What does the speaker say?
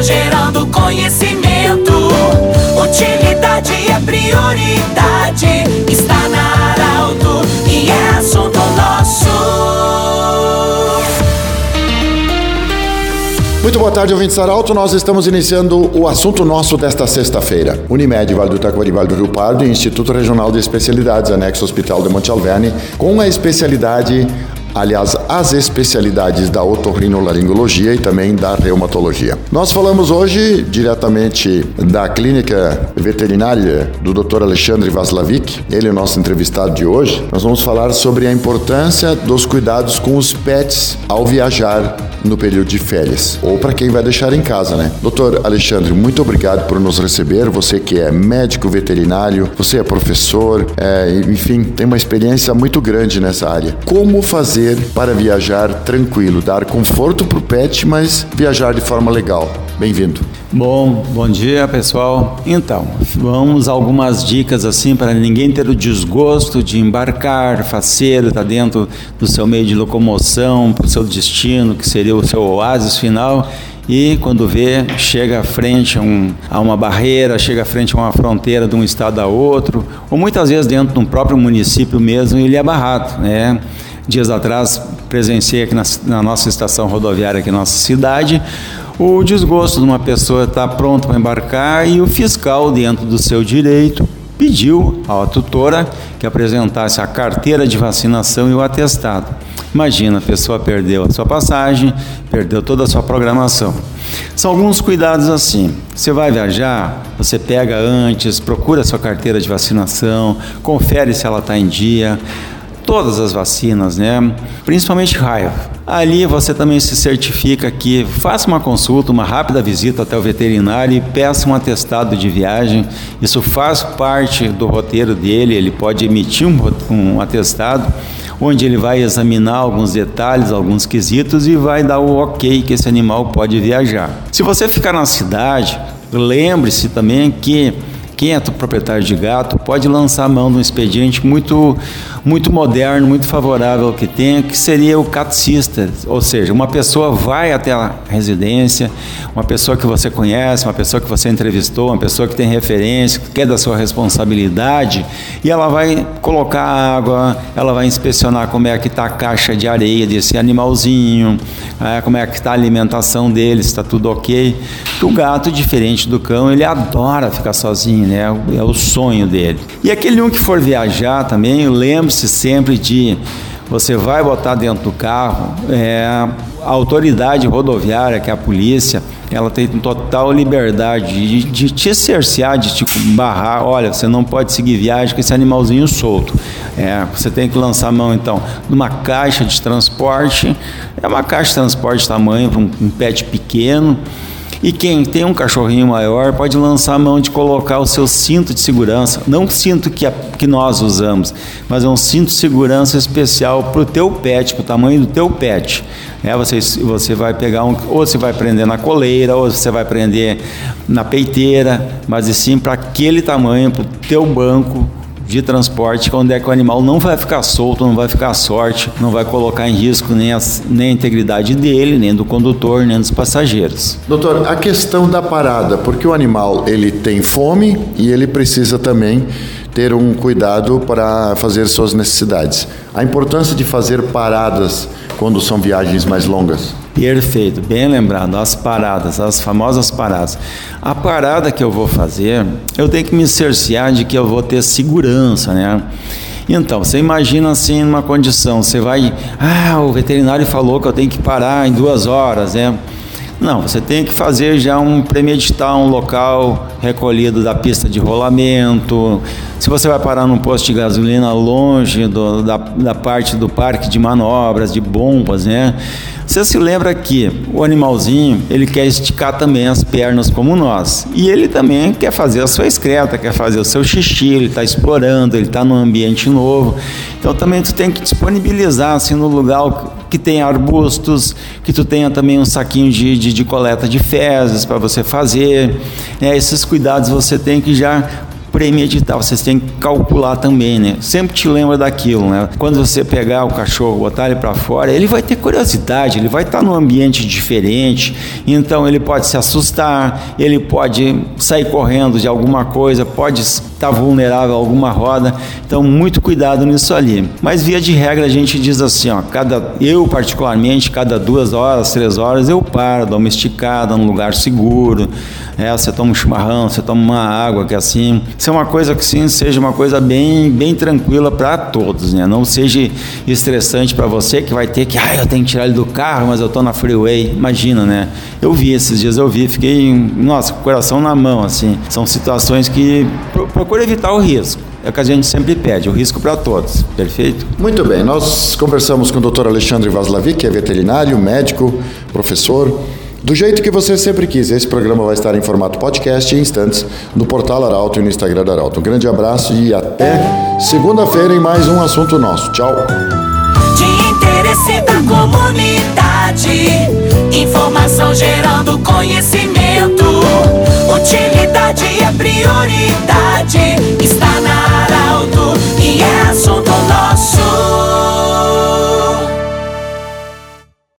Informação gerando conhecimento. Utilidade é prioridade. Está na Arauto e é assunto nosso. Muito boa tarde, ouvintes Arauto. Nós estamos iniciando o assunto nosso desta sexta-feira. Unimed, Vale do Taquari, Vale do Rio Pardo e Instituto Regional de Especialidades, anexo Hospital de Monte Alverne, com a especialidade aliás, as especialidades da otorrinolaringologia e também da reumatologia. Nós falamos hoje diretamente da clínica veterinária do Dr. Alexandre Vaslavic, ele é o nosso entrevistado de hoje. Nós vamos falar sobre a importância dos cuidados com os pets ao viajar no período de férias, ou para quem vai deixar em casa, né? Doutor Alexandre, muito obrigado por nos receber. Você que é médico veterinário, você é professor, é, enfim, tem uma experiência muito grande nessa área. Como fazer fazer para viajar tranquilo, dar conforto para o pet, mas viajar de forma legal. Bem-vindo. Bom, bom dia pessoal. Então, vamos algumas dicas assim para ninguém ter o desgosto de embarcar faceiro, estar tá dentro do seu meio de locomoção, para o seu destino, que seria o seu oásis final e quando vê, chega à frente a, um, a, uma barreira, chega à frente a uma fronteira de um estado a outro, ou muitas vezes dentro de um próprio município mesmo, ele é barrado, né? Dias atrás presenciei aqui na, na nossa estação rodoviária, aqui na nossa cidade, o desgosto de uma pessoa estar pronta para embarcar e o fiscal, dentro do seu direito, pediu à tutora que apresentasse a carteira de vacinação e o atestado. Imagina, a pessoa perdeu a sua passagem, perdeu toda a sua programação. São alguns cuidados assim. Você vai viajar, você pega antes, procura a sua carteira de vacinação, confere se ela está em dia todas as vacinas, né? Principalmente raiva. Ali você também se certifica que faça uma consulta, uma rápida visita até o veterinário e peça um atestado de viagem. Isso faz parte do roteiro dele, ele pode emitir um, um atestado onde ele vai examinar alguns detalhes, alguns quesitos e vai dar o ok que esse animal pode viajar. Se você ficar na cidade, lembre-se também que quem é proprietário de gato pode lançar a mão de um expediente muito muito moderno, muito favorável que tem, que seria o cat sister, ou seja, uma pessoa vai até a residência, uma pessoa que você conhece, uma pessoa que você entrevistou, uma pessoa que tem referência, que é da sua responsabilidade, e ela vai colocar água, ela vai inspecionar como é que está a caixa de areia desse animalzinho, é, como é que está a alimentação dele, se está tudo ok. o gato, diferente do cão, ele adora ficar sozinho, né? É o sonho dele. E aquele um que for viajar também, lembre lembre-se sempre de você vai botar dentro do carro, é, a autoridade rodoviária, que é a polícia, ela tem total liberdade de, de te cercear, de te barrar. Olha, você não pode seguir viagem com esse animalzinho solto. É, você tem que lançar a mão, então, numa caixa de transporte. É uma caixa de transporte tamanho para um, um pet pequeno. E quem tem um cachorrinho maior pode lançar a mão de colocar o seu cinto de segurança, não o cinto que, a, que nós usamos, mas é um cinto de segurança especial para o teu pet, para o tamanho do teu pet. É, você, você vai pegar um, ou você vai prender na coleira, ou você vai prender na peiteira, mas sim para aquele tamanho, para o teu banco, de transporte, onde é que o animal não vai ficar solto, não vai ficar sorte, não vai colocar em risco nem a, nem a integridade dele, nem do condutor, nem dos passageiros. Doutor, a questão da parada, porque o animal ele tem fome e ele precisa também ter um cuidado para fazer suas necessidades. A importância de fazer paradas quando são viagens mais longas. Perfeito, bem lembrado, as paradas, as famosas paradas. A parada que eu vou fazer, eu tenho que me cercear de que eu vou ter segurança, né? Então, você imagina assim numa condição, você vai, ah, o veterinário falou que eu tenho que parar em duas horas, né? Não, você tem que fazer já um premeditar um local recolhido da pista de rolamento. Se você vai parar num posto de gasolina longe do, da, da parte do parque de manobras, de bombas, né? Você se lembra que o animalzinho, ele quer esticar também as pernas como nós. E ele também quer fazer a sua excreta, quer fazer o seu xixi, ele está explorando, ele está num ambiente novo. Então também tu tem que disponibilizar assim no lugar que tem arbustos, que tu tenha também um saquinho de, de, de coleta de fezes para você fazer. Né? Esses cuidados você tem que já premeditar, vocês têm que calcular também, né? Sempre te lembra daquilo, né? Quando você pegar o cachorro, botar ele para fora, ele vai ter curiosidade, ele vai estar num ambiente diferente, então ele pode se assustar, ele pode sair correndo de alguma coisa, pode estar vulnerável a alguma roda. Então, muito cuidado nisso ali. Mas via de regra a gente diz assim, ó, cada eu particularmente, cada duas horas, três horas eu paro, dou uma esticada num lugar seguro. É, você toma um chimarrão, você toma uma água que é assim. É uma coisa que sim seja uma coisa bem, bem tranquila para todos, né? Não seja estressante para você que vai ter que, ah, eu tenho que tirar ele do carro, mas eu tô na freeway. Imagina, né? Eu vi esses dias, eu vi, fiquei, nossa, com o coração na mão, assim. São situações que procura evitar o risco. É o que a gente sempre pede, o risco para todos. Perfeito? Muito bem, nós conversamos com o Dr. Alexandre Vaslavic, que é veterinário, médico, professor. Do jeito que você sempre quis, esse programa vai estar em formato podcast em instantes no portal Arauto e no Instagram da Arauto. Um grande abraço e até segunda-feira em mais um assunto nosso. Tchau. De interesse da comunidade, informação gerando conhecimento, utilidade é prioridade.